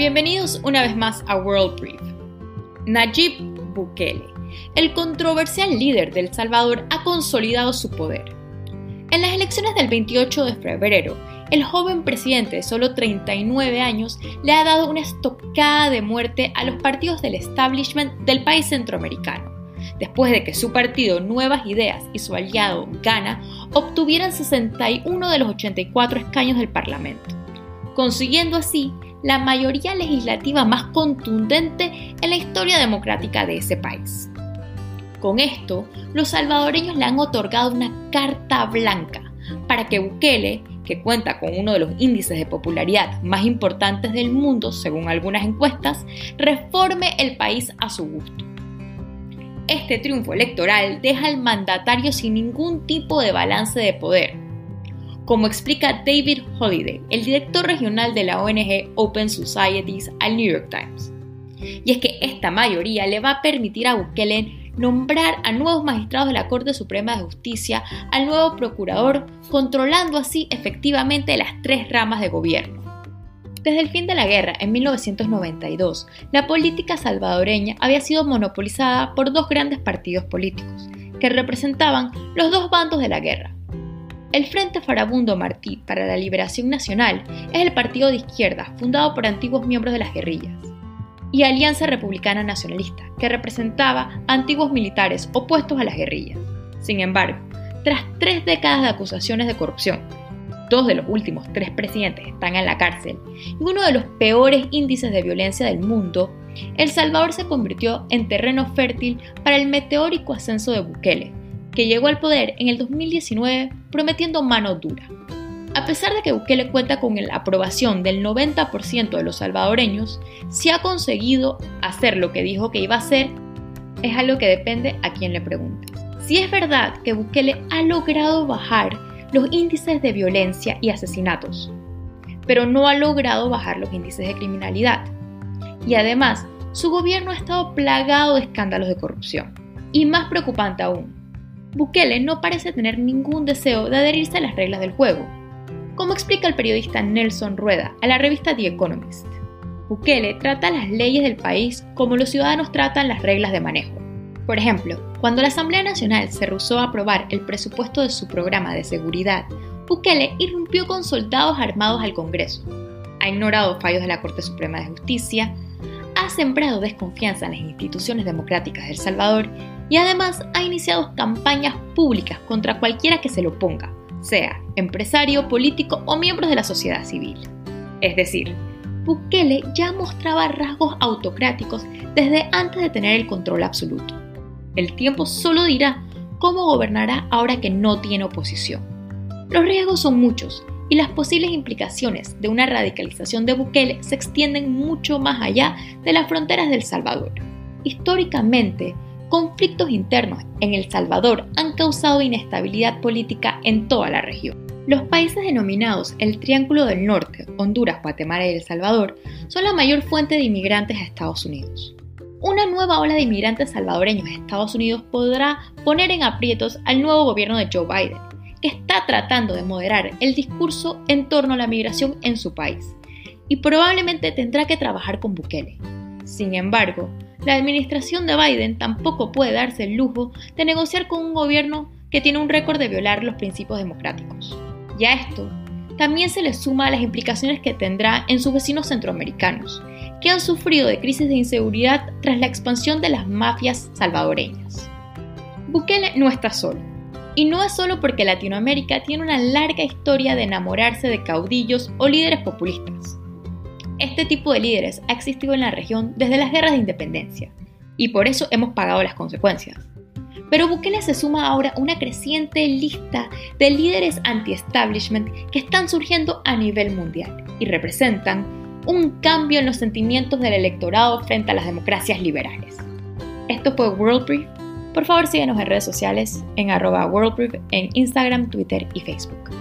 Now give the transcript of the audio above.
Bienvenidos una vez más a World Brief. Nayib Bukele, el controversial líder de El Salvador, ha consolidado su poder. En las elecciones del 28 de febrero, el joven presidente de solo 39 años le ha dado una estocada de muerte a los partidos del establishment del país centroamericano, después de que su partido Nuevas Ideas y su aliado Gana obtuvieran 61 de los 84 escaños del Parlamento, consiguiendo así la mayoría legislativa más contundente en la historia democrática de ese país. Con esto, los salvadoreños le han otorgado una carta blanca para que Bukele, que cuenta con uno de los índices de popularidad más importantes del mundo según algunas encuestas, reforme el país a su gusto. Este triunfo electoral deja al mandatario sin ningún tipo de balance de poder, como explica David Holiday, el director regional de la ONG Open Societies al New York Times. Y es que esta mayoría le va a permitir a Bukele nombrar a nuevos magistrados de la Corte Suprema de Justicia, al nuevo procurador, controlando así efectivamente las tres ramas de gobierno. Desde el fin de la guerra, en 1992, la política salvadoreña había sido monopolizada por dos grandes partidos políticos, que representaban los dos bandos de la guerra, el Frente Farabundo Martí para la Liberación Nacional es el partido de izquierda fundado por antiguos miembros de las guerrillas. Y Alianza Republicana Nacionalista, que representaba antiguos militares opuestos a las guerrillas. Sin embargo, tras tres décadas de acusaciones de corrupción, dos de los últimos tres presidentes están en la cárcel y uno de los peores índices de violencia del mundo, El Salvador se convirtió en terreno fértil para el meteórico ascenso de Bukele, que llegó al poder en el 2019 prometiendo mano dura. A pesar de que Bukele cuenta con la aprobación del 90% de los salvadoreños, si ha conseguido hacer lo que dijo que iba a hacer, es algo que depende a quien le pregunte. Si es verdad que Bukele ha logrado bajar los índices de violencia y asesinatos, pero no ha logrado bajar los índices de criminalidad. Y además, su gobierno ha estado plagado de escándalos de corrupción. Y más preocupante aún, Bukele no parece tener ningún deseo de adherirse a las reglas del juego, como explica el periodista Nelson Rueda a la revista The Economist. Bukele trata las leyes del país como los ciudadanos tratan las reglas de manejo. Por ejemplo, cuando la Asamblea Nacional se rehusó a aprobar el presupuesto de su programa de seguridad, Bukele irrumpió con soldados armados al Congreso. Ha ignorado fallos de la Corte Suprema de Justicia, ha sembrado desconfianza en las instituciones democráticas de El Salvador y además ha iniciado campañas públicas contra cualquiera que se lo ponga, sea empresario, político o miembros de la sociedad civil. Es decir, Bukele ya mostraba rasgos autocráticos desde antes de tener el control absoluto. El tiempo solo dirá cómo gobernará ahora que no tiene oposición. Los riesgos son muchos y las posibles implicaciones de una radicalización de Bukele se extienden mucho más allá de las fronteras del Salvador. Históricamente, conflictos internos en El Salvador han causado inestabilidad política en toda la región. Los países denominados el Triángulo del Norte, Honduras, Guatemala y El Salvador, son la mayor fuente de inmigrantes a Estados Unidos. Una nueva ola de inmigrantes salvadoreños a Estados Unidos podrá poner en aprietos al nuevo gobierno de Joe Biden, que está tratando de moderar el discurso en torno a la migración en su país, y probablemente tendrá que trabajar con Bukele. Sin embargo, la administración de Biden tampoco puede darse el lujo de negociar con un gobierno que tiene un récord de violar los principios democráticos. Y a esto también se le suma las implicaciones que tendrá en sus vecinos centroamericanos, que han sufrido de crisis de inseguridad tras la expansión de las mafias salvadoreñas. Bukele no está solo. Y no es solo porque Latinoamérica tiene una larga historia de enamorarse de caudillos o líderes populistas. Este tipo de líderes ha existido en la región desde las guerras de independencia, y por eso hemos pagado las consecuencias. Pero Bukele se suma ahora a una creciente lista de líderes anti-establishment que están surgiendo a nivel mundial y representan un cambio en los sentimientos del electorado frente a las democracias liberales. Esto fue World Brief. Por favor síguenos en redes sociales en WorldBrief en Instagram, Twitter y Facebook.